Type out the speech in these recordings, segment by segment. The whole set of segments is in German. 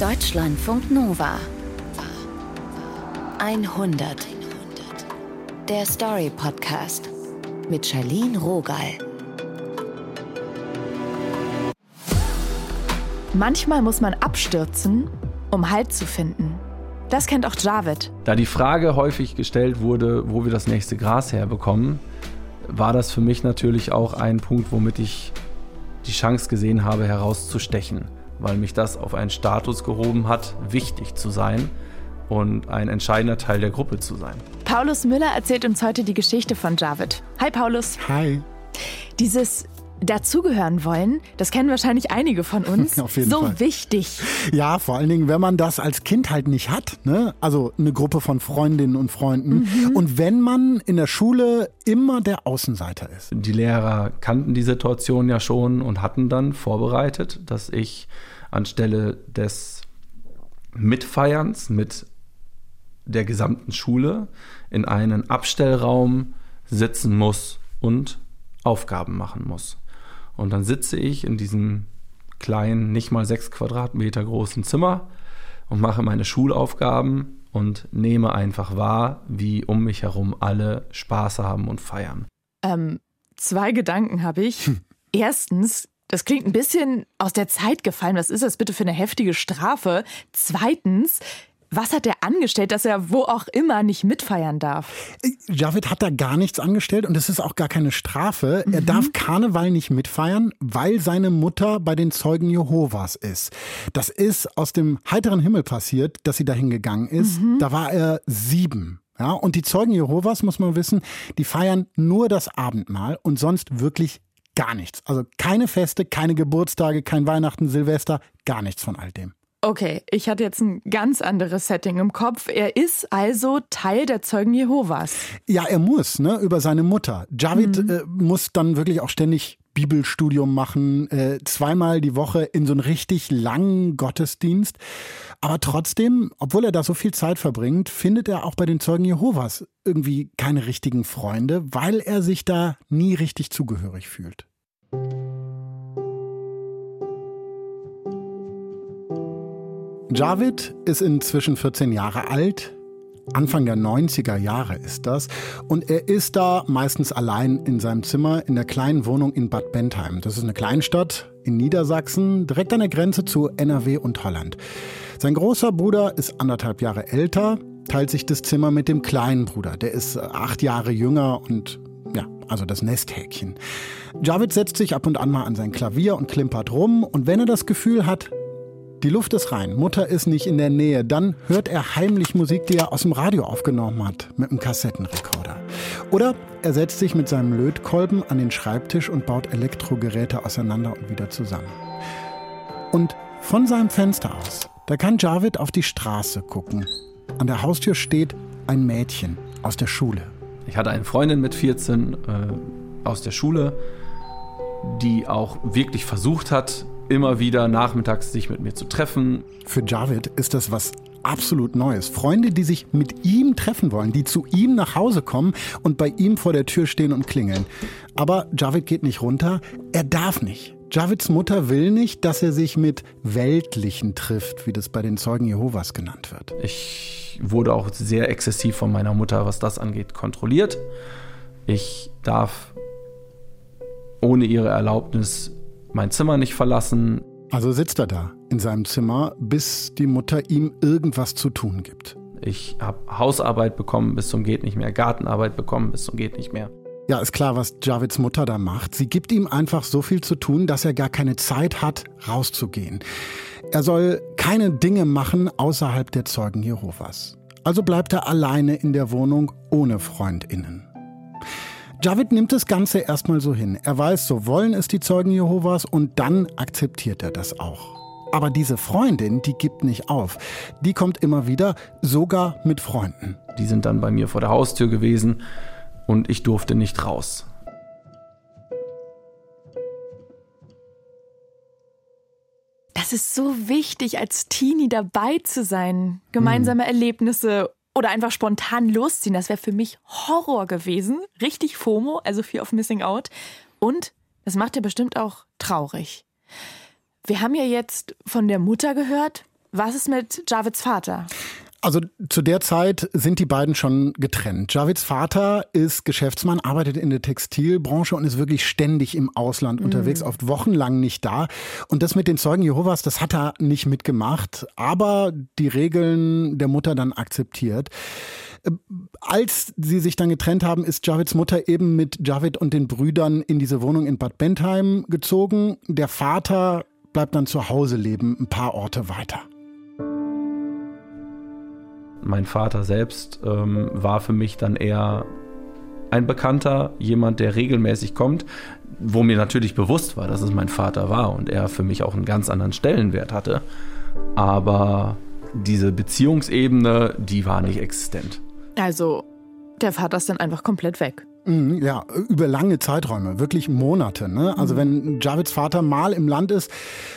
Deutschlandfunk Nova 100 Der Story Podcast mit Charlene Rogal. Manchmal muss man abstürzen, um Halt zu finden. Das kennt auch Javid. Da die Frage häufig gestellt wurde, wo wir das nächste Gras herbekommen, war das für mich natürlich auch ein Punkt, womit ich die Chance gesehen habe, herauszustechen, weil mich das auf einen Status gehoben hat, wichtig zu sein und ein entscheidender Teil der Gruppe zu sein. Paulus Müller erzählt uns heute die Geschichte von Javid. Hi Paulus. Hi. Dieses dazugehören wollen, das kennen wahrscheinlich einige von uns. Auf jeden so Fall. wichtig. Ja, vor allen Dingen, wenn man das als Kind halt nicht hat, ne? Also eine Gruppe von Freundinnen und Freunden. Mhm. Und wenn man in der Schule immer der Außenseiter ist. Die Lehrer kannten die Situation ja schon und hatten dann vorbereitet, dass ich anstelle des Mitfeierns mit der gesamten Schule in einen Abstellraum sitzen muss und Aufgaben machen muss. Und dann sitze ich in diesem kleinen, nicht mal sechs Quadratmeter großen Zimmer und mache meine Schulaufgaben und nehme einfach wahr, wie um mich herum alle Spaß haben und feiern. Ähm, zwei Gedanken habe ich. Erstens, das klingt ein bisschen aus der Zeit gefallen. Was ist das bitte für eine heftige Strafe? Zweitens, was hat er angestellt, dass er wo auch immer nicht mitfeiern darf? Javid hat da gar nichts angestellt und es ist auch gar keine Strafe. Er Mhm. darf Karneval nicht mitfeiern, weil seine Mutter bei den Zeugen Jehovas ist. Das ist aus dem heiteren Himmel passiert, dass sie dahin gegangen ist. Mhm. Da war er sieben. Ja, und die Zeugen Jehovas, muss man wissen, die feiern nur das Abendmahl und sonst wirklich gar nichts. Also keine Feste, keine Geburtstage, kein Weihnachten, Silvester, gar nichts von all dem. Okay, ich hatte jetzt ein ganz anderes Setting im Kopf. Er ist also Teil der Zeugen Jehovas. Ja, er muss, ne, über seine Mutter. Javid äh, muss dann wirklich auch ständig Bibelstudium machen, äh, zweimal die Woche in so einen richtig langen Gottesdienst. Aber trotzdem, obwohl er da so viel Zeit verbringt, findet er auch bei den Zeugen Jehovas irgendwie keine richtigen Freunde, weil er sich da nie richtig zugehörig fühlt. Javid ist inzwischen 14 Jahre alt. Anfang der 90er Jahre ist das. Und er ist da meistens allein in seinem Zimmer in der kleinen Wohnung in Bad Bentheim. Das ist eine Kleinstadt in Niedersachsen, direkt an der Grenze zu NRW und Holland. Sein großer Bruder ist anderthalb Jahre älter, teilt sich das Zimmer mit dem kleinen Bruder. Der ist acht Jahre jünger und ja, also das Nesthäkchen. Javid setzt sich ab und an mal an sein Klavier und klimpert rum. Und wenn er das Gefühl hat, die Luft ist rein, Mutter ist nicht in der Nähe. Dann hört er heimlich Musik, die er aus dem Radio aufgenommen hat, mit einem Kassettenrekorder. Oder er setzt sich mit seinem Lötkolben an den Schreibtisch und baut Elektrogeräte auseinander und wieder zusammen. Und von seinem Fenster aus, da kann Javid auf die Straße gucken. An der Haustür steht ein Mädchen aus der Schule. Ich hatte eine Freundin mit 14 äh, aus der Schule, die auch wirklich versucht hat, immer wieder nachmittags sich mit mir zu treffen. Für Javid ist das was absolut Neues. Freunde, die sich mit ihm treffen wollen, die zu ihm nach Hause kommen und bei ihm vor der Tür stehen und klingeln. Aber Javid geht nicht runter. Er darf nicht. Javids Mutter will nicht, dass er sich mit Weltlichen trifft, wie das bei den Zeugen Jehovas genannt wird. Ich wurde auch sehr exzessiv von meiner Mutter, was das angeht, kontrolliert. Ich darf ohne ihre Erlaubnis mein Zimmer nicht verlassen. Also sitzt er da in seinem Zimmer, bis die Mutter ihm irgendwas zu tun gibt. Ich habe Hausarbeit bekommen bis zum geht nicht mehr, Gartenarbeit bekommen bis zum geht nicht mehr. Ja, ist klar, was Javids Mutter da macht. Sie gibt ihm einfach so viel zu tun, dass er gar keine Zeit hat, rauszugehen. Er soll keine Dinge machen außerhalb der Zeugen Jehovas. Also bleibt er alleine in der Wohnung ohne Freundinnen. Javid nimmt das Ganze erstmal so hin. Er weiß, so wollen es die Zeugen Jehovas und dann akzeptiert er das auch. Aber diese Freundin, die gibt nicht auf. Die kommt immer wieder, sogar mit Freunden. Die sind dann bei mir vor der Haustür gewesen und ich durfte nicht raus. Das ist so wichtig, als Teenie dabei zu sein. Gemeinsame Erlebnisse oder einfach spontan losziehen. Das wäre für mich Horror gewesen. Richtig FOMO, also Fear of Missing Out. Und das macht ja bestimmt auch traurig. Wir haben ja jetzt von der Mutter gehört, Was ist mit Javeds Vater? Also zu der Zeit sind die beiden schon getrennt. Javeds Vater ist Geschäftsmann, arbeitet in der Textilbranche und ist wirklich ständig im Ausland mhm. unterwegs, oft wochenlang nicht da. Und das mit den Zeugen Jehovas, das hat er nicht mitgemacht, aber die Regeln der Mutter dann akzeptiert. Äh, als sie sich dann getrennt haben, ist Javeds Mutter eben mit Javid und den Brüdern in diese Wohnung in Bad Bentheim gezogen. Der Vater bleibt dann zu Hause leben, ein paar Orte weiter. Mein Vater selbst ähm, war für mich dann eher ein Bekannter, jemand, der regelmäßig kommt, wo mir natürlich bewusst war, dass es mein Vater war und er für mich auch einen ganz anderen Stellenwert hatte. Aber diese Beziehungsebene, die war nicht existent. Also, der Vater ist dann einfach komplett weg. Mhm, ja, über lange Zeiträume, wirklich Monate. Ne? Also mhm. wenn Javeds Vater mal im Land ist,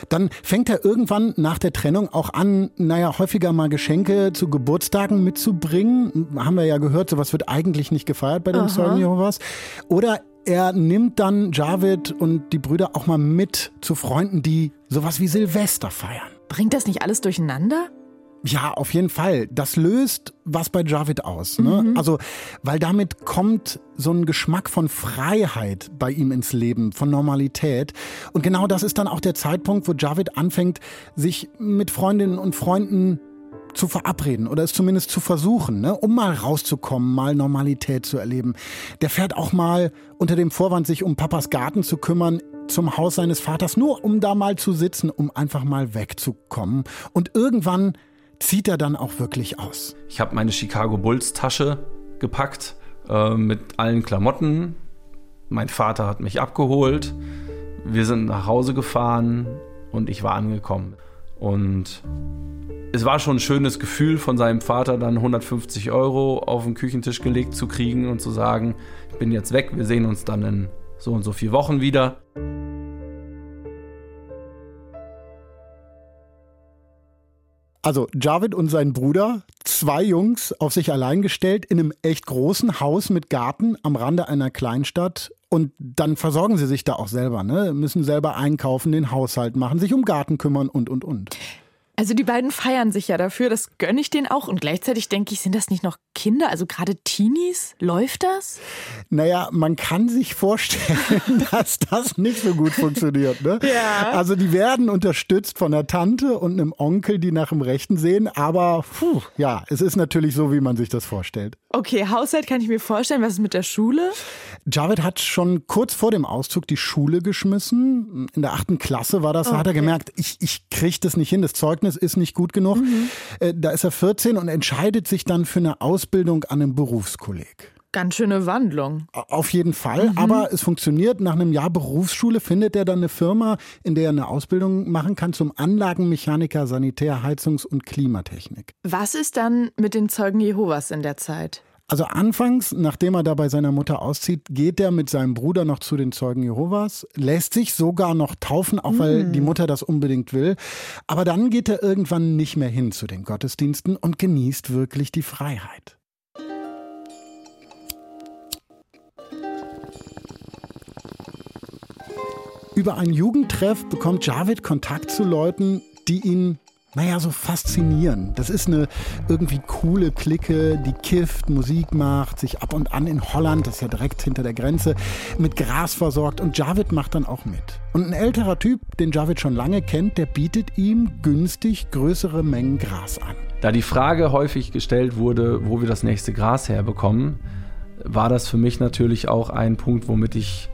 dann fängt er irgendwann nach der Trennung auch an, naja, häufiger mal Geschenke zu Geburtstagen mitzubringen. Haben wir ja gehört, sowas wird eigentlich nicht gefeiert bei den Zeugen Jehovas. Oder er nimmt dann Javid und die Brüder auch mal mit zu Freunden, die sowas wie Silvester feiern. Bringt das nicht alles durcheinander? Ja, auf jeden Fall. Das löst was bei Javid aus. Ne? Mhm. Also, weil damit kommt so ein Geschmack von Freiheit bei ihm ins Leben, von Normalität. Und genau das ist dann auch der Zeitpunkt, wo Javid anfängt, sich mit Freundinnen und Freunden zu verabreden oder es zumindest zu versuchen, ne? um mal rauszukommen, mal Normalität zu erleben. Der fährt auch mal unter dem Vorwand, sich um Papas Garten zu kümmern, zum Haus seines Vaters, nur um da mal zu sitzen, um einfach mal wegzukommen. Und irgendwann zieht er dann auch wirklich aus. Ich habe meine Chicago Bulls Tasche gepackt äh, mit allen Klamotten. Mein Vater hat mich abgeholt. Wir sind nach Hause gefahren und ich war angekommen. Und es war schon ein schönes Gefühl, von seinem Vater dann 150 Euro auf den Küchentisch gelegt zu kriegen und zu sagen, ich bin jetzt weg, wir sehen uns dann in so und so vier Wochen wieder. Also Javid und sein Bruder, zwei Jungs auf sich allein gestellt in einem echt großen Haus mit Garten am Rande einer Kleinstadt. Und dann versorgen sie sich da auch selber, ne? Müssen selber einkaufen, den Haushalt machen, sich um Garten kümmern und und und. Also die beiden feiern sich ja dafür, das gönne ich denen auch. Und gleichzeitig denke ich, sind das nicht noch Kinder, also gerade Teenies? Läuft das? Naja, man kann sich vorstellen, dass das nicht so gut funktioniert. Ne? Ja. Also die werden unterstützt von einer Tante und einem Onkel, die nach dem Rechten sehen. Aber puh, ja, es ist natürlich so, wie man sich das vorstellt. Okay, Haushalt kann ich mir vorstellen. Was ist mit der Schule? Javed hat schon kurz vor dem Auszug die Schule geschmissen. In der achten Klasse war das. Okay. Da hat er gemerkt, ich, ich kriege das nicht hin. Das Zeugnis ist nicht gut genug. Mhm. Äh, da ist er 14 und entscheidet sich dann für eine Ausbildung an einem Berufskolleg. Ganz schöne Wandlung. Auf jeden Fall, mhm. aber es funktioniert. Nach einem Jahr Berufsschule findet er dann eine Firma, in der er eine Ausbildung machen kann zum Anlagenmechaniker, Sanitär, Heizungs- und Klimatechnik. Was ist dann mit den Zeugen Jehovas in der Zeit? Also anfangs, nachdem er da bei seiner Mutter auszieht, geht er mit seinem Bruder noch zu den Zeugen Jehovas, lässt sich sogar noch taufen, auch weil mm. die Mutter das unbedingt will. Aber dann geht er irgendwann nicht mehr hin zu den Gottesdiensten und genießt wirklich die Freiheit. Über ein Jugendtreff bekommt Javid Kontakt zu Leuten, die ihn naja, so faszinieren. Das ist eine irgendwie coole Clique, die kifft, Musik macht, sich ab und an in Holland, das ist ja direkt hinter der Grenze, mit Gras versorgt und Javid macht dann auch mit. Und ein älterer Typ, den Javid schon lange kennt, der bietet ihm günstig größere Mengen Gras an. Da die Frage häufig gestellt wurde, wo wir das nächste Gras herbekommen, war das für mich natürlich auch ein Punkt, womit ich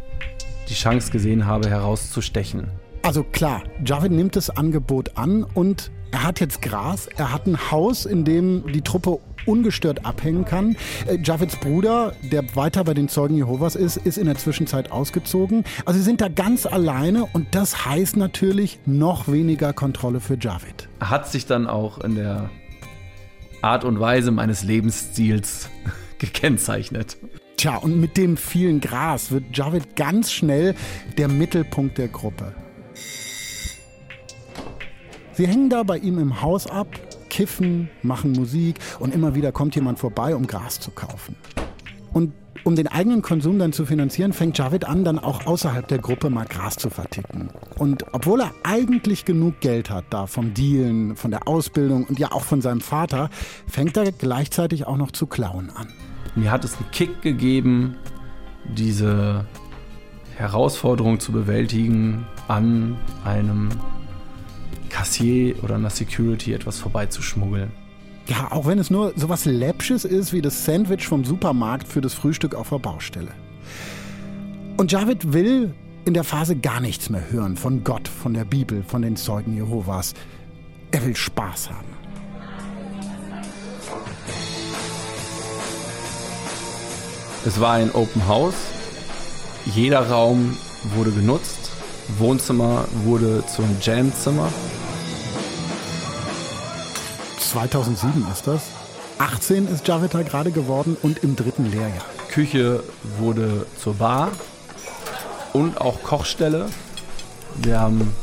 die Chance gesehen habe, herauszustechen. Also klar, Javid nimmt das Angebot an und er hat jetzt Gras, er hat ein Haus, in dem die Truppe ungestört abhängen kann. Äh, Javids Bruder, der weiter bei den Zeugen Jehovas ist, ist in der Zwischenzeit ausgezogen. Also sie sind da ganz alleine und das heißt natürlich noch weniger Kontrolle für Javid. Hat sich dann auch in der Art und Weise meines Lebensstils gekennzeichnet. Tja, und mit dem vielen Gras wird Javid ganz schnell der Mittelpunkt der Gruppe. Sie hängen da bei ihm im Haus ab, kiffen, machen Musik und immer wieder kommt jemand vorbei, um Gras zu kaufen. Und um den eigenen Konsum dann zu finanzieren, fängt Javid an, dann auch außerhalb der Gruppe mal Gras zu verticken. Und obwohl er eigentlich genug Geld hat, da vom Dealen, von der Ausbildung und ja auch von seinem Vater, fängt er gleichzeitig auch noch zu klauen an. Mir hat es einen Kick gegeben, diese Herausforderung zu bewältigen, an einem Kassier oder einer Security etwas vorbeizuschmuggeln. Ja, auch wenn es nur sowas Läppsches ist wie das Sandwich vom Supermarkt für das Frühstück auf der Baustelle. Und Javid will in der Phase gar nichts mehr hören von Gott, von der Bibel, von den Zeugen Jehovas. Er will Spaß haben. Es war ein Open House. Jeder Raum wurde genutzt. Wohnzimmer wurde zum Jamzimmer. 2007 ist das. 18 ist Javita gerade geworden und im dritten Lehrjahr. Küche wurde zur Bar und auch Kochstelle. Wir haben,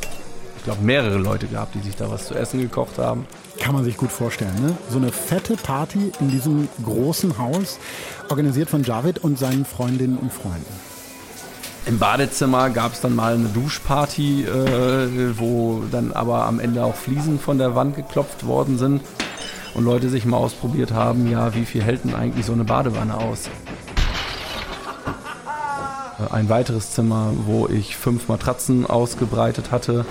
ich glaube, mehrere Leute gehabt, die sich da was zu essen gekocht haben. Kann man sich gut vorstellen, ne? So eine fette Party in diesem großen Haus, organisiert von Javid und seinen Freundinnen und Freunden. Im Badezimmer gab es dann mal eine Duschparty, äh, wo dann aber am Ende auch Fliesen von der Wand geklopft worden sind und Leute sich mal ausprobiert haben, ja, wie viel hält denn eigentlich so eine Badewanne aus? Äh, ein weiteres Zimmer, wo ich fünf Matratzen ausgebreitet hatte,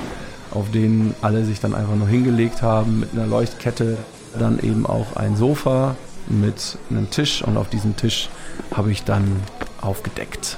auf denen alle sich dann einfach nur hingelegt haben mit einer Leuchtkette. Dann eben auch ein Sofa mit einem Tisch und auf diesem Tisch habe ich dann aufgedeckt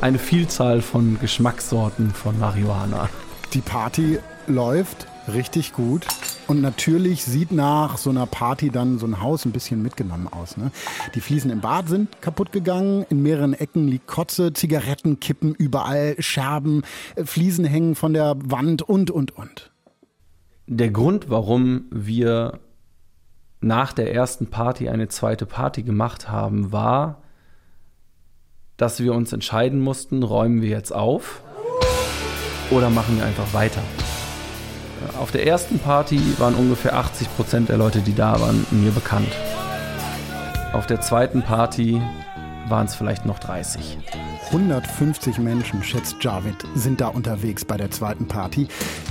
eine Vielzahl von Geschmackssorten von Marihuana. Die Party läuft richtig gut. Und natürlich sieht nach so einer Party dann so ein Haus ein bisschen mitgenommen aus. Ne? Die Fliesen im Bad sind kaputt gegangen. In mehreren Ecken liegt Kotze, Zigaretten kippen überall, Scherben, äh, Fliesen hängen von der Wand und, und, und. Der Grund, warum wir nach der ersten Party eine zweite Party gemacht haben, war, dass wir uns entscheiden mussten, räumen wir jetzt auf oder machen wir einfach weiter. Auf der ersten Party waren ungefähr 80 Prozent der Leute, die da waren, mir bekannt. Auf der zweiten Party waren es vielleicht noch 30. 150 Menschen, schätzt Javid, sind da unterwegs bei der zweiten Party.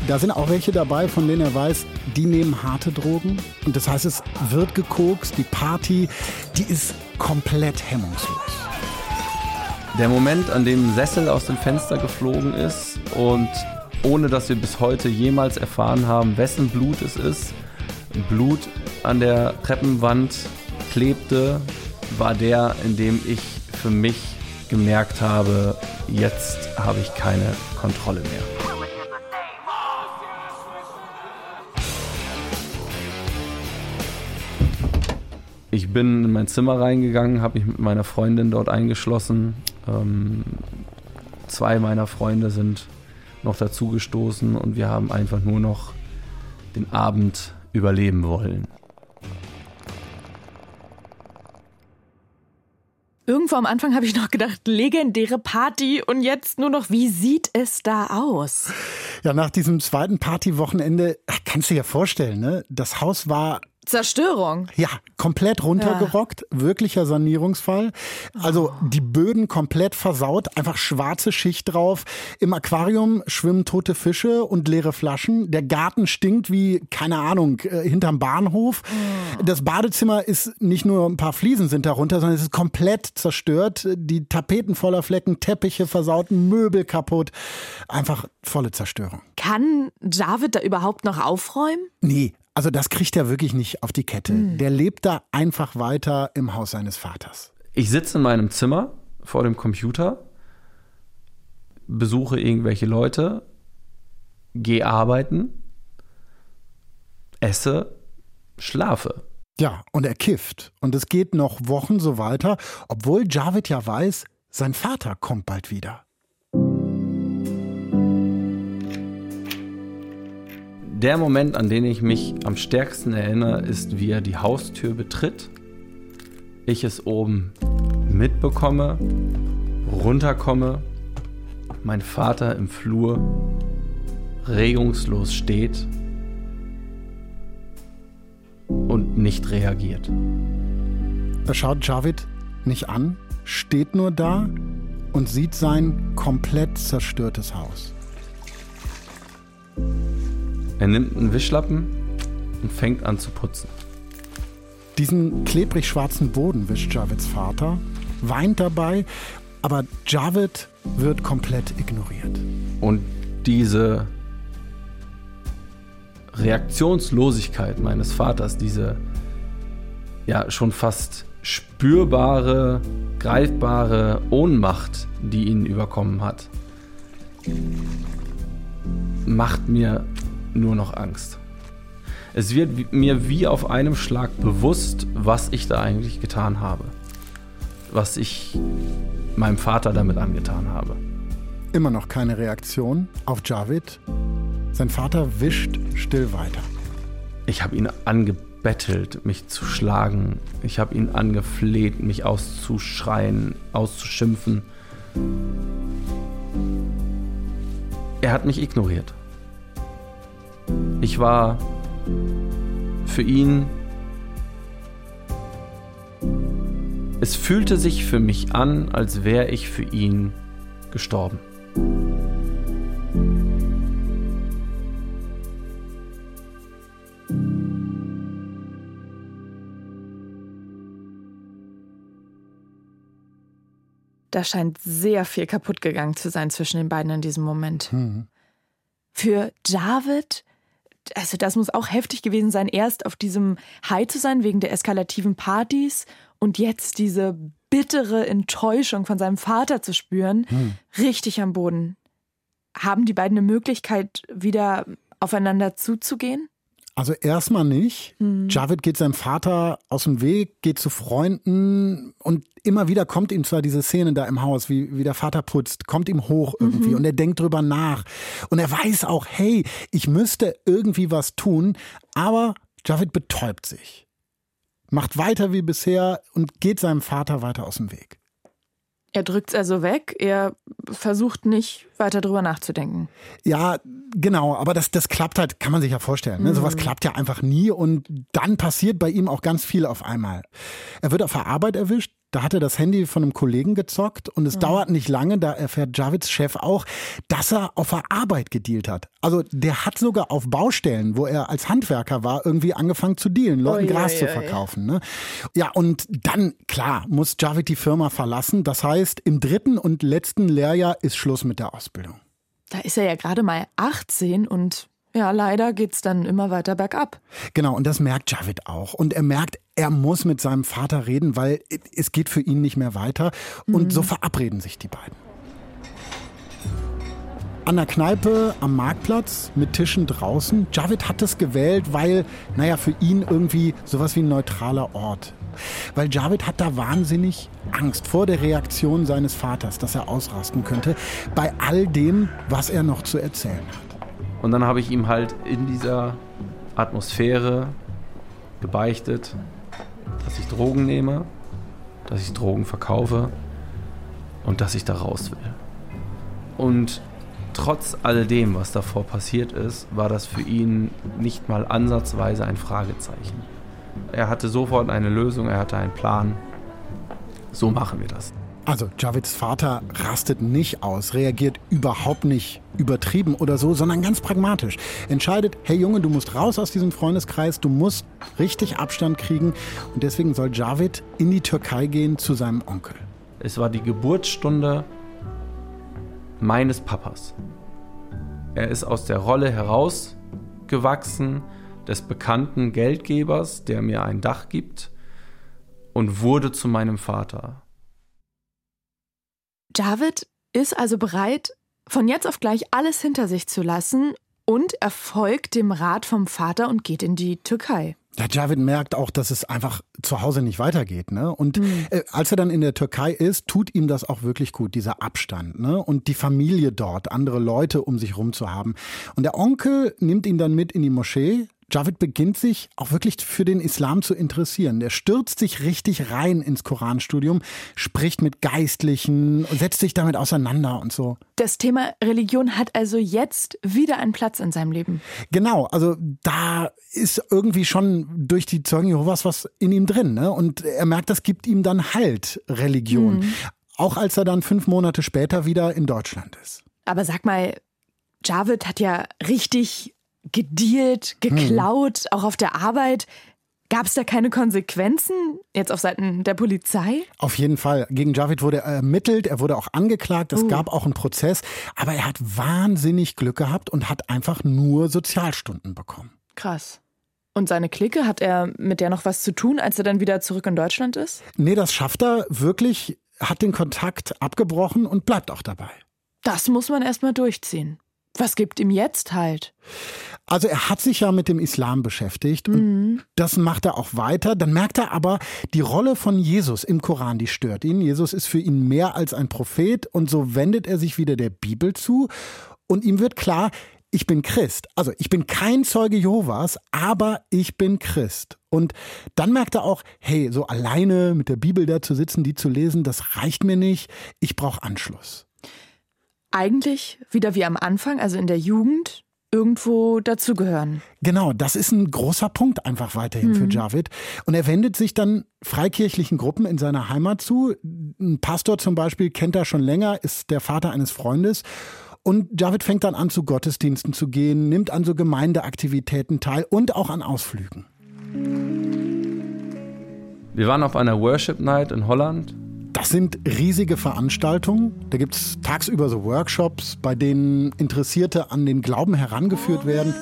Da sind auch welche dabei, von denen er weiß, die nehmen harte Drogen. Und das heißt, es wird gekokst. Die Party, die ist komplett hemmungslos. Der Moment, an dem ein Sessel aus dem Fenster geflogen ist und ohne dass wir bis heute jemals erfahren haben, wessen Blut es ist, Blut an der Treppenwand klebte, war der, in dem ich für mich gemerkt habe, jetzt habe ich keine Kontrolle mehr. Ich bin in mein Zimmer reingegangen, habe mich mit meiner Freundin dort eingeschlossen. Ähm, zwei meiner Freunde sind noch dazugestoßen und wir haben einfach nur noch den Abend überleben wollen. Irgendwo am Anfang habe ich noch gedacht, legendäre Party und jetzt nur noch, wie sieht es da aus? Ja, nach diesem zweiten Partywochenende, kannst du dir ja vorstellen, ne? Das Haus war Zerstörung. Ja, komplett runtergerockt, ja. wirklicher Sanierungsfall. Also oh. die Böden komplett versaut, einfach schwarze Schicht drauf. Im Aquarium schwimmen tote Fische und leere Flaschen. Der Garten stinkt wie, keine Ahnung, äh, hinterm Bahnhof. Oh. Das Badezimmer ist nicht nur ein paar Fliesen sind darunter, sondern es ist komplett zerstört. Die Tapeten voller Flecken, Teppiche versaut, Möbel kaputt. Einfach volle Zerstörung. Kann David da überhaupt noch aufräumen? Nee, also das kriegt er wirklich nicht auf die Kette. Mhm. Der lebt da einfach weiter im Haus seines Vaters. Ich sitze in meinem Zimmer vor dem Computer, besuche irgendwelche Leute, gehe arbeiten, esse, schlafe. Ja, und er kifft. Und es geht noch Wochen so weiter, obwohl Javid ja weiß, sein Vater kommt bald wieder. Der Moment, an den ich mich am stärksten erinnere, ist, wie er die Haustür betritt. Ich es oben mitbekomme, runterkomme, mein Vater im Flur regungslos steht und nicht reagiert. Da schaut Javid nicht an, steht nur da und sieht sein komplett zerstörtes Haus. Er nimmt einen Wischlappen und fängt an zu putzen. Diesen klebrig schwarzen Boden wischt Javeds Vater, weint dabei, aber Javid wird komplett ignoriert. Und diese Reaktionslosigkeit meines Vaters, diese ja schon fast spürbare, greifbare Ohnmacht, die ihn überkommen hat, macht mir nur noch Angst. Es wird mir wie auf einem Schlag bewusst, was ich da eigentlich getan habe. Was ich meinem Vater damit angetan habe. Immer noch keine Reaktion auf Javid. Sein Vater wischt still weiter. Ich habe ihn angebettelt, mich zu schlagen. Ich habe ihn angefleht, mich auszuschreien, auszuschimpfen. Er hat mich ignoriert. Ich war für ihn. Es fühlte sich für mich an, als wäre ich für ihn gestorben. Da scheint sehr viel kaputt gegangen zu sein zwischen den beiden in diesem Moment. Mhm. Für Javid, also das muss auch heftig gewesen sein, erst auf diesem High zu sein wegen der eskalativen Partys und jetzt diese bittere Enttäuschung von seinem Vater zu spüren, mhm. richtig am Boden. Haben die beiden eine Möglichkeit, wieder aufeinander zuzugehen? Also erstmal nicht. Mhm. Javid geht seinem Vater aus dem Weg, geht zu Freunden und immer wieder kommt ihm zwar diese Szene da im Haus, wie, wie der Vater putzt, kommt ihm hoch irgendwie mhm. und er denkt drüber nach. Und er weiß auch, hey, ich müsste irgendwie was tun, aber Javid betäubt sich. Macht weiter wie bisher und geht seinem Vater weiter aus dem Weg. Er drückt es also weg, er versucht nicht weiter drüber nachzudenken. Ja, genau, aber das, das klappt halt, kann man sich ja vorstellen. Ne? Mhm. Sowas klappt ja einfach nie und dann passiert bei ihm auch ganz viel auf einmal. Er wird auf der Arbeit erwischt, da hat er das Handy von einem Kollegen gezockt und es mhm. dauert nicht lange, da erfährt Javids Chef auch, dass er auf der Arbeit gedealt hat. Also der hat sogar auf Baustellen, wo er als Handwerker war, irgendwie angefangen zu dealen, Leuten oh, Gras ja, zu verkaufen. Ne? Ja, und dann, klar, muss Javid die Firma verlassen. Das heißt, im dritten und letzten Lehrjahr ist Schluss mit der Ausbildung. Da ist er ja gerade mal 18 und ja, leider geht es dann immer weiter bergab. Genau, und das merkt Javid auch. Und er merkt, er muss mit seinem Vater reden, weil es geht für ihn nicht mehr weiter. Und mhm. so verabreden sich die beiden. An der Kneipe am Marktplatz mit Tischen draußen. Javid hat es gewählt, weil, naja, für ihn irgendwie sowas wie ein neutraler Ort. Weil Javid hat da wahnsinnig Angst vor der Reaktion seines Vaters, dass er ausrasten könnte, bei all dem, was er noch zu erzählen hat. Und dann habe ich ihm halt in dieser Atmosphäre gebeichtet, dass ich Drogen nehme, dass ich Drogen verkaufe und dass ich da raus will. Und trotz all dem, was davor passiert ist, war das für ihn nicht mal ansatzweise ein Fragezeichen. Er hatte sofort eine Lösung, er hatte einen Plan. So machen wir das. Also Javids Vater rastet nicht aus, reagiert überhaupt nicht übertrieben oder so, sondern ganz pragmatisch. Entscheidet, hey Junge, du musst raus aus diesem Freundeskreis, du musst richtig Abstand kriegen und deswegen soll Javid in die Türkei gehen zu seinem Onkel. Es war die Geburtsstunde meines Papas. Er ist aus der Rolle herausgewachsen des bekannten Geldgebers, der mir ein Dach gibt und wurde zu meinem Vater. David ist also bereit, von jetzt auf gleich alles hinter sich zu lassen und er folgt dem Rat vom Vater und geht in die Türkei. Ja, Javid merkt auch, dass es einfach zu Hause nicht weitergeht. Ne? Und mhm. äh, als er dann in der Türkei ist, tut ihm das auch wirklich gut, dieser Abstand. Ne? Und die Familie dort, andere Leute um sich rum zu haben. Und der Onkel nimmt ihn dann mit in die Moschee, Javid beginnt sich auch wirklich für den Islam zu interessieren. Der stürzt sich richtig rein ins Koranstudium, spricht mit Geistlichen und setzt sich damit auseinander und so. Das Thema Religion hat also jetzt wieder einen Platz in seinem Leben. Genau, also da ist irgendwie schon durch die Zeugen Jehovas was in ihm drin. Ne? Und er merkt, das gibt ihm dann Halt, Religion. Mhm. Auch als er dann fünf Monate später wieder in Deutschland ist. Aber sag mal, Javid hat ja richtig gedealt, geklaut, hm. auch auf der Arbeit. Gab es da keine Konsequenzen jetzt auf Seiten der Polizei? Auf jeden Fall. Gegen Javid wurde ermittelt, er wurde auch angeklagt, es uh. gab auch einen Prozess, aber er hat wahnsinnig Glück gehabt und hat einfach nur Sozialstunden bekommen. Krass. Und seine Clique, hat er mit der noch was zu tun, als er dann wieder zurück in Deutschland ist? Nee, das schafft er wirklich, hat den Kontakt abgebrochen und bleibt auch dabei. Das muss man erstmal durchziehen. Was gibt ihm jetzt halt? Also er hat sich ja mit dem Islam beschäftigt und mhm. das macht er auch weiter. Dann merkt er aber, die Rolle von Jesus im Koran, die stört ihn. Jesus ist für ihn mehr als ein Prophet und so wendet er sich wieder der Bibel zu und ihm wird klar, ich bin Christ. Also ich bin kein Zeuge Jehovas, aber ich bin Christ. Und dann merkt er auch, hey, so alleine mit der Bibel da zu sitzen, die zu lesen, das reicht mir nicht. Ich brauche Anschluss eigentlich wieder wie am Anfang, also in der Jugend, irgendwo dazugehören. Genau, das ist ein großer Punkt einfach weiterhin mhm. für Javid. Und er wendet sich dann freikirchlichen Gruppen in seiner Heimat zu. Ein Pastor zum Beispiel kennt er schon länger, ist der Vater eines Freundes. Und Javid fängt dann an, zu Gottesdiensten zu gehen, nimmt an so Gemeindeaktivitäten teil und auch an Ausflügen. Wir waren auf einer Worship Night in Holland das sind riesige Veranstaltungen. Da gibt es tagsüber so Workshops, bei denen Interessierte an den Glauben herangeführt werden.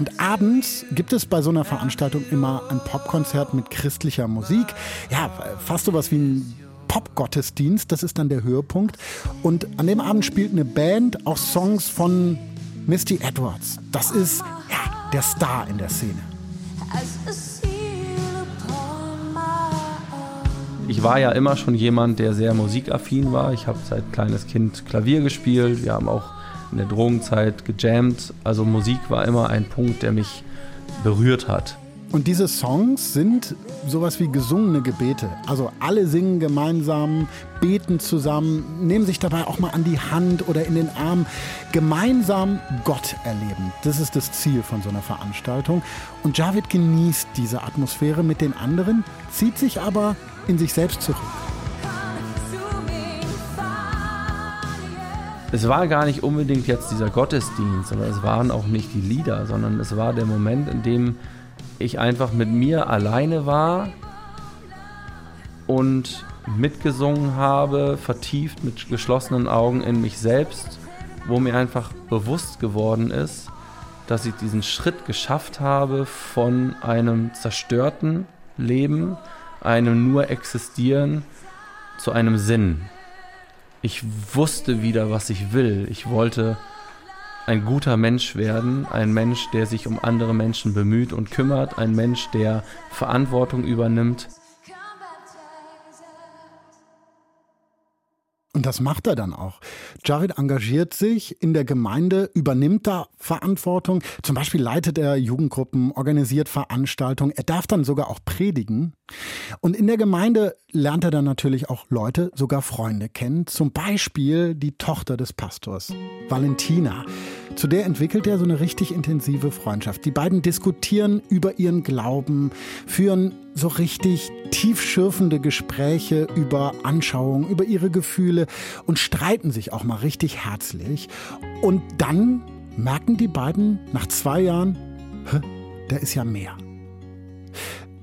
Und abends gibt es bei so einer Veranstaltung immer ein Popkonzert mit christlicher Musik. Ja, fast sowas wie ein Popgottesdienst. Das ist dann der Höhepunkt. Und an dem Abend spielt eine Band auch Songs von Misty Edwards. Das ist ja, der Star in der Szene. Ich war ja immer schon jemand, der sehr musikaffin war. Ich habe seit kleines Kind Klavier gespielt. Wir haben auch in der Drogenzeit gejammt. Also Musik war immer ein Punkt, der mich berührt hat. Und diese Songs sind sowas wie gesungene Gebete. Also alle singen gemeinsam, beten zusammen, nehmen sich dabei auch mal an die Hand oder in den Arm. Gemeinsam Gott erleben. Das ist das Ziel von so einer Veranstaltung. Und Javid genießt diese Atmosphäre mit den anderen, zieht sich aber in sich selbst zurück. Es war gar nicht unbedingt jetzt dieser Gottesdienst, sondern es waren auch nicht die Lieder, sondern es war der Moment, in dem ich einfach mit mir alleine war und mitgesungen habe, vertieft mit geschlossenen Augen in mich selbst, wo mir einfach bewusst geworden ist, dass ich diesen Schritt geschafft habe von einem zerstörten Leben einem nur existieren zu einem Sinn. Ich wusste wieder, was ich will. Ich wollte ein guter Mensch werden, ein Mensch, der sich um andere Menschen bemüht und kümmert, ein Mensch, der Verantwortung übernimmt Und das macht er dann auch. Jared engagiert sich in der Gemeinde, übernimmt da Verantwortung. Zum Beispiel leitet er Jugendgruppen, organisiert Veranstaltungen. Er darf dann sogar auch predigen. Und in der Gemeinde lernt er dann natürlich auch Leute, sogar Freunde kennen. Zum Beispiel die Tochter des Pastors, Valentina. Zu der entwickelt er so eine richtig intensive Freundschaft. Die beiden diskutieren über ihren Glauben, führen so richtig tiefschürfende Gespräche über Anschauungen, über ihre Gefühle und streiten sich auch mal richtig herzlich. Und dann merken die beiden nach zwei Jahren, da ist ja mehr.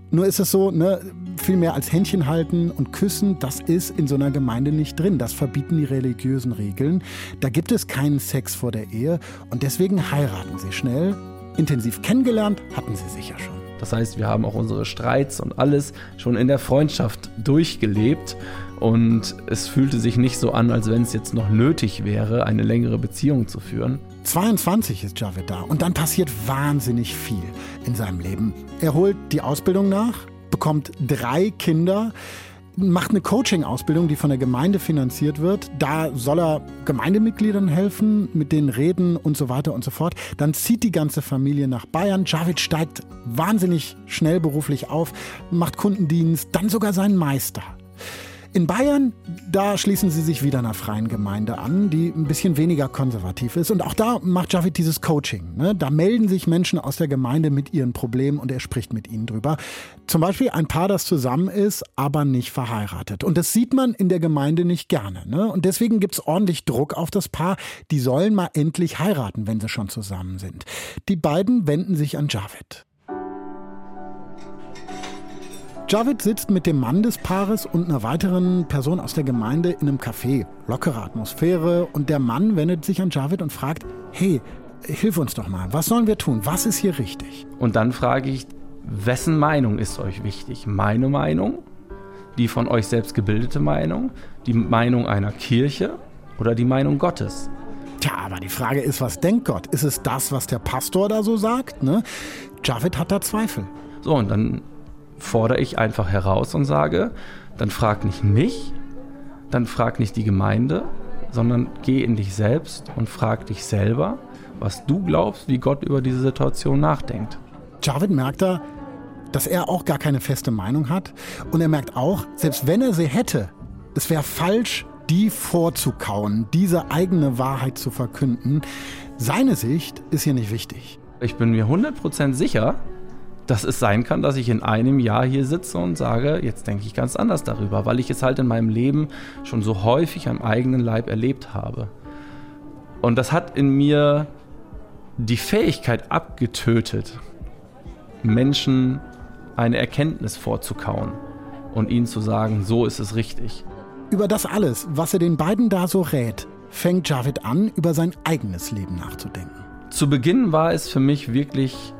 Nur ist es so, ne, viel mehr als Händchen halten und küssen, das ist in so einer Gemeinde nicht drin. Das verbieten die religiösen Regeln. Da gibt es keinen Sex vor der Ehe und deswegen heiraten sie schnell. Intensiv kennengelernt hatten sie sich ja schon. Das heißt, wir haben auch unsere Streits und alles schon in der Freundschaft durchgelebt. Und es fühlte sich nicht so an, als wenn es jetzt noch nötig wäre, eine längere Beziehung zu führen. 22 ist Javed da und dann passiert wahnsinnig viel in seinem Leben. Er holt die Ausbildung nach, bekommt drei Kinder, macht eine Coaching-Ausbildung, die von der Gemeinde finanziert wird. Da soll er Gemeindemitgliedern helfen, mit denen reden und so weiter und so fort. Dann zieht die ganze Familie nach Bayern. Javid steigt wahnsinnig schnell beruflich auf, macht Kundendienst, dann sogar seinen Meister. In Bayern, da schließen sie sich wieder einer freien Gemeinde an, die ein bisschen weniger konservativ ist. Und auch da macht Javid dieses Coaching. Ne? Da melden sich Menschen aus der Gemeinde mit ihren Problemen und er spricht mit ihnen drüber. Zum Beispiel ein Paar, das zusammen ist, aber nicht verheiratet. Und das sieht man in der Gemeinde nicht gerne. Ne? Und deswegen gibt es ordentlich Druck auf das Paar. Die sollen mal endlich heiraten, wenn sie schon zusammen sind. Die beiden wenden sich an Javid. Javid sitzt mit dem Mann des Paares und einer weiteren Person aus der Gemeinde in einem Café. Lockere Atmosphäre und der Mann wendet sich an Javid und fragt, hey, hilf uns doch mal, was sollen wir tun? Was ist hier richtig? Und dann frage ich, wessen Meinung ist euch wichtig? Meine Meinung, die von euch selbst gebildete Meinung, die Meinung einer Kirche oder die Meinung Gottes? Tja, aber die Frage ist, was denkt Gott? Ist es das, was der Pastor da so sagt? Ne? Javid hat da Zweifel. So, und dann fordere ich einfach heraus und sage, dann frag nicht mich, dann frag nicht die Gemeinde, sondern geh in dich selbst und frag dich selber, was du glaubst, wie Gott über diese Situation nachdenkt. Javid merkt da, dass er auch gar keine feste Meinung hat. Und er merkt auch, selbst wenn er sie hätte, es wäre falsch, die vorzukauen, diese eigene Wahrheit zu verkünden. Seine Sicht ist hier nicht wichtig. Ich bin mir 100% sicher, dass es sein kann, dass ich in einem Jahr hier sitze und sage, jetzt denke ich ganz anders darüber, weil ich es halt in meinem Leben schon so häufig am eigenen Leib erlebt habe. Und das hat in mir die Fähigkeit abgetötet, Menschen eine Erkenntnis vorzukauen und ihnen zu sagen, so ist es richtig. Über das alles, was er den beiden da so rät, fängt Javid an, über sein eigenes Leben nachzudenken. Zu Beginn war es für mich wirklich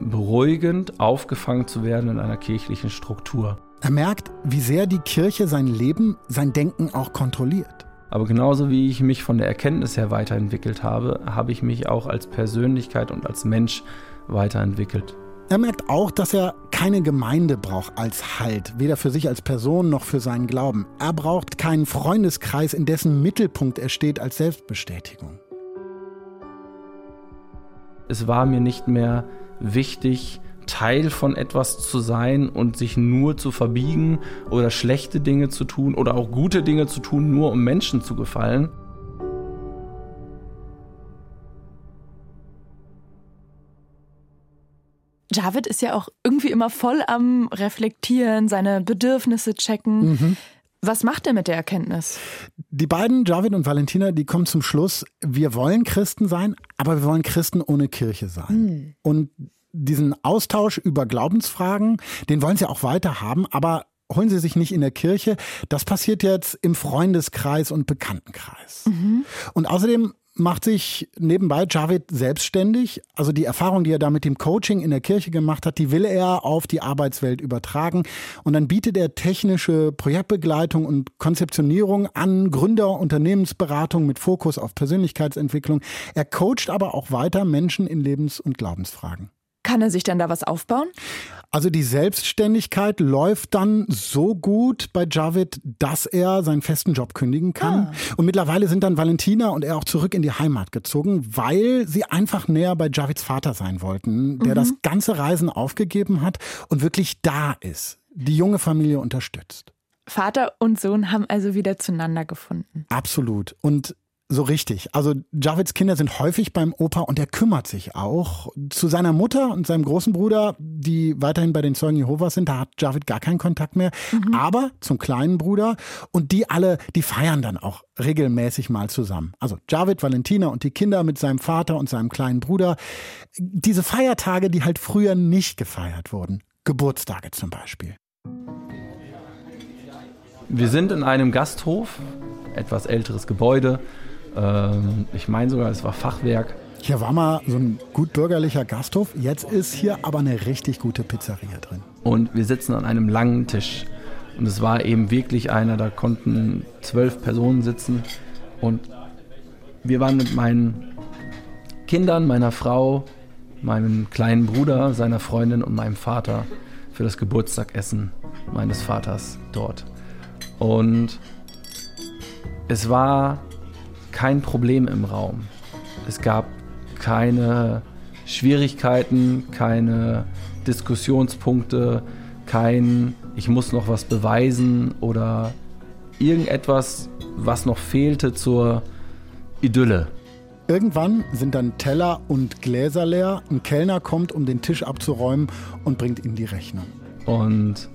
beruhigend, aufgefangen zu werden in einer kirchlichen Struktur. Er merkt, wie sehr die Kirche sein Leben, sein Denken auch kontrolliert. Aber genauso wie ich mich von der Erkenntnis her weiterentwickelt habe, habe ich mich auch als Persönlichkeit und als Mensch weiterentwickelt. Er merkt auch, dass er keine Gemeinde braucht als Halt, weder für sich als Person noch für seinen Glauben. Er braucht keinen Freundeskreis, in dessen Mittelpunkt er steht als Selbstbestätigung. Es war mir nicht mehr wichtig, Teil von etwas zu sein und sich nur zu verbiegen oder schlechte Dinge zu tun oder auch gute Dinge zu tun, nur um Menschen zu gefallen. Javid ist ja auch irgendwie immer voll am Reflektieren, seine Bedürfnisse checken. Mhm. Was macht er mit der Erkenntnis? Die beiden, Javid und Valentina, die kommen zum Schluss, wir wollen Christen sein, aber wir wollen Christen ohne Kirche sein. Mhm. Und diesen Austausch über Glaubensfragen, den wollen sie auch weiter haben, aber holen sie sich nicht in der Kirche. Das passiert jetzt im Freundeskreis und Bekanntenkreis. Mhm. Und außerdem macht sich nebenbei Javid selbstständig. Also die Erfahrung, die er da mit dem Coaching in der Kirche gemacht hat, die will er auf die Arbeitswelt übertragen. Und dann bietet er technische Projektbegleitung und Konzeptionierung an, Gründer, Unternehmensberatung mit Fokus auf Persönlichkeitsentwicklung. Er coacht aber auch weiter Menschen in Lebens- und Glaubensfragen. Kann er sich dann da was aufbauen? Also die Selbstständigkeit läuft dann so gut bei Javid, dass er seinen festen Job kündigen kann. Ah. Und mittlerweile sind dann Valentina und er auch zurück in die Heimat gezogen, weil sie einfach näher bei Javids Vater sein wollten, der mhm. das ganze Reisen aufgegeben hat und wirklich da ist, die junge Familie unterstützt. Vater und Sohn haben also wieder zueinander gefunden. Absolut. Und so richtig. Also Javids Kinder sind häufig beim Opa und er kümmert sich auch. Zu seiner Mutter und seinem großen Bruder, die weiterhin bei den Zeugen Jehovas sind, da hat Javid gar keinen Kontakt mehr. Mhm. Aber zum kleinen Bruder und die alle, die feiern dann auch regelmäßig mal zusammen. Also Javid, Valentina und die Kinder mit seinem Vater und seinem kleinen Bruder. Diese Feiertage, die halt früher nicht gefeiert wurden. Geburtstage zum Beispiel. Wir sind in einem Gasthof, etwas älteres Gebäude. Ähm, ich meine sogar, es war Fachwerk. Hier war mal so ein gut bürgerlicher Gasthof. Jetzt ist hier aber eine richtig gute Pizzeria drin. Und wir sitzen an einem langen Tisch. Und es war eben wirklich einer, da konnten zwölf Personen sitzen. Und wir waren mit meinen Kindern, meiner Frau, meinem kleinen Bruder, seiner Freundin und meinem Vater für das Geburtstagessen meines Vaters dort. Und es war kein Problem im Raum. Es gab keine Schwierigkeiten, keine Diskussionspunkte, kein ich muss noch was beweisen oder irgendetwas, was noch fehlte zur Idylle. Irgendwann sind dann Teller und Gläser leer. Ein Kellner kommt, um den Tisch abzuräumen und bringt ihm die Rechnung. Und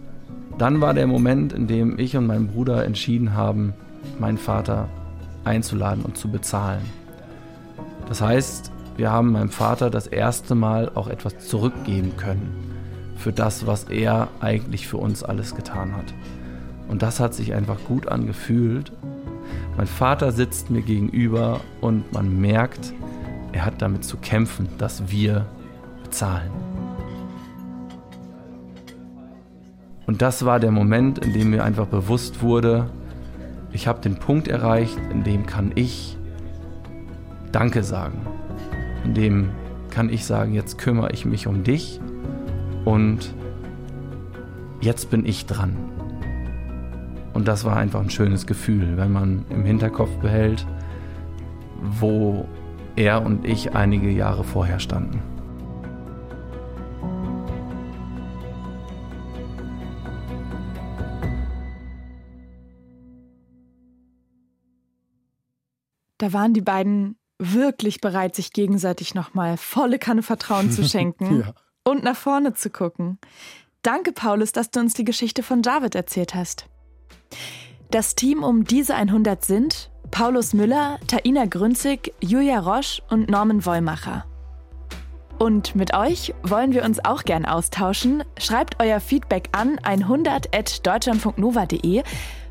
dann war der Moment, in dem ich und mein Bruder entschieden haben, meinen Vater einzuladen und zu bezahlen. Das heißt, wir haben meinem Vater das erste Mal auch etwas zurückgeben können für das, was er eigentlich für uns alles getan hat. Und das hat sich einfach gut angefühlt. Mein Vater sitzt mir gegenüber und man merkt, er hat damit zu kämpfen, dass wir bezahlen. Und das war der Moment, in dem mir einfach bewusst wurde, ich habe den Punkt erreicht, in dem kann ich Danke sagen. In dem kann ich sagen, jetzt kümmere ich mich um dich und jetzt bin ich dran. Und das war einfach ein schönes Gefühl, wenn man im Hinterkopf behält, wo er und ich einige Jahre vorher standen. Da waren die beiden wirklich bereit, sich gegenseitig nochmal volle Kanne Vertrauen zu schenken ja. und nach vorne zu gucken. Danke, Paulus, dass du uns die Geschichte von David erzählt hast. Das Team um diese 100 sind Paulus Müller, Taina Grünzig, Julia Roche und Norman Wollmacher. Und mit euch wollen wir uns auch gern austauschen. Schreibt euer Feedback an 100.deutschlandfunknova.de.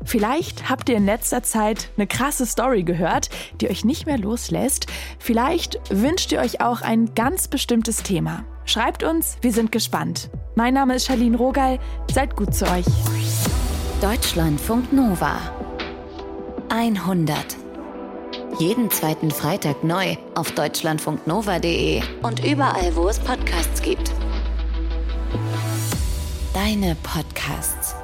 Vielleicht habt ihr in letzter Zeit eine krasse Story gehört, die euch nicht mehr loslässt. Vielleicht wünscht ihr euch auch ein ganz bestimmtes Thema. Schreibt uns, wir sind gespannt. Mein Name ist Charlene Rogal. Seid gut zu euch. Deutschlandfunk Nova 100 jeden zweiten Freitag neu auf deutschlandfunknova.de und überall, wo es Podcasts gibt. Deine Podcasts.